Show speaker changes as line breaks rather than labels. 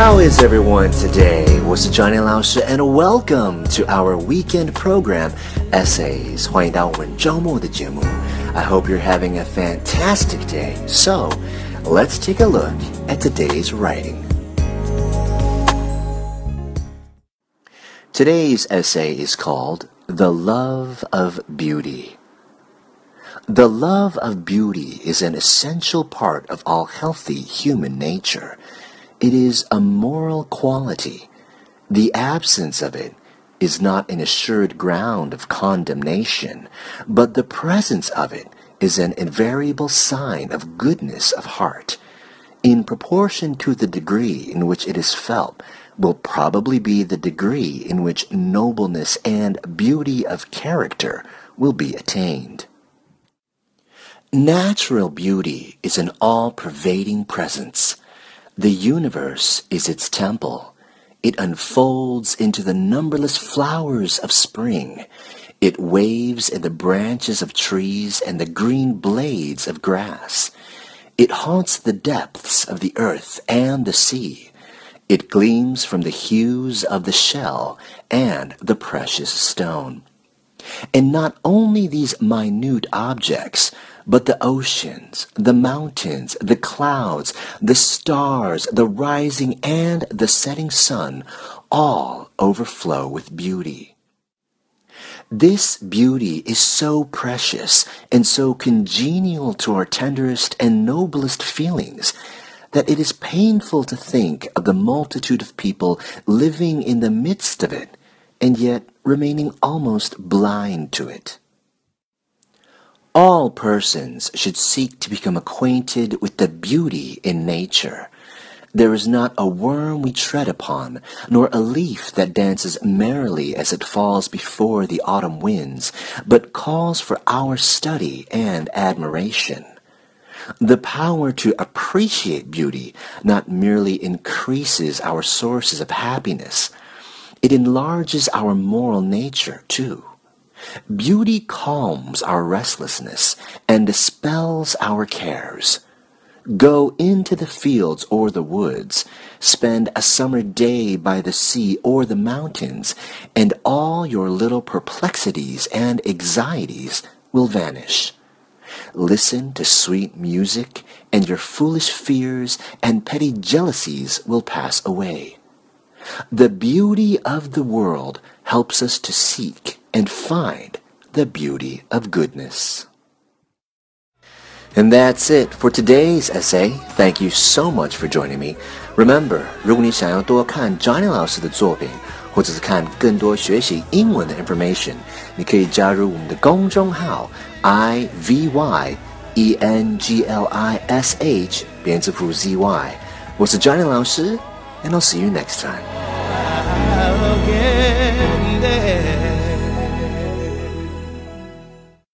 How is everyone today? 我是 Johnny 老师 and welcome to our weekend program Essays. 欢迎到我们周末的节目。I hope you're having a fantastic day. So, let's take a look at today's writing. Today's essay is called The Love of Beauty. The love of beauty is an essential part of all healthy human nature. It is a moral quality. The absence of it is not an assured ground of condemnation, but the presence of it is an invariable sign of goodness of heart. In proportion to the degree in which it is felt, will probably be the degree in which nobleness and beauty of character will be attained. Natural beauty is an all-pervading presence. The universe is its temple. It unfolds into the numberless flowers of spring. It waves in the branches of trees and the green blades of grass. It haunts the depths of the earth and the sea. It gleams from the hues of the shell and the precious stone. And not only these minute objects, but the oceans, the mountains, the clouds, the stars, the rising and the setting sun all overflow with beauty. This beauty is so precious and so congenial to our tenderest and noblest feelings that it is painful to think of the multitude of people living in the midst of it and yet remaining almost blind to it. All persons should seek to become acquainted with the beauty in nature. There is not a worm we tread upon, nor a leaf that dances merrily as it falls before the autumn winds, but calls for our study and admiration. The power to appreciate beauty not merely increases our sources of happiness, it enlarges our moral nature too. Beauty calms our restlessness and dispels our cares. Go into the fields or the woods, spend a summer day by the sea or the mountains, and all your little perplexities and anxieties will vanish. Listen to sweet music, and your foolish fears and petty jealousies will pass away. The beauty of the world helps us to seek and find the beauty of goodness. And that's it for today's essay. Thank you so much for joining me. Remember, 如果你想要多看 Johnny 老师的作品，或者是看更多学习英文的 information，你可以加入我们的公众号 i v y e n g l i s h 编字符 z y。我是 Johnny 老师，and I'll see you next time.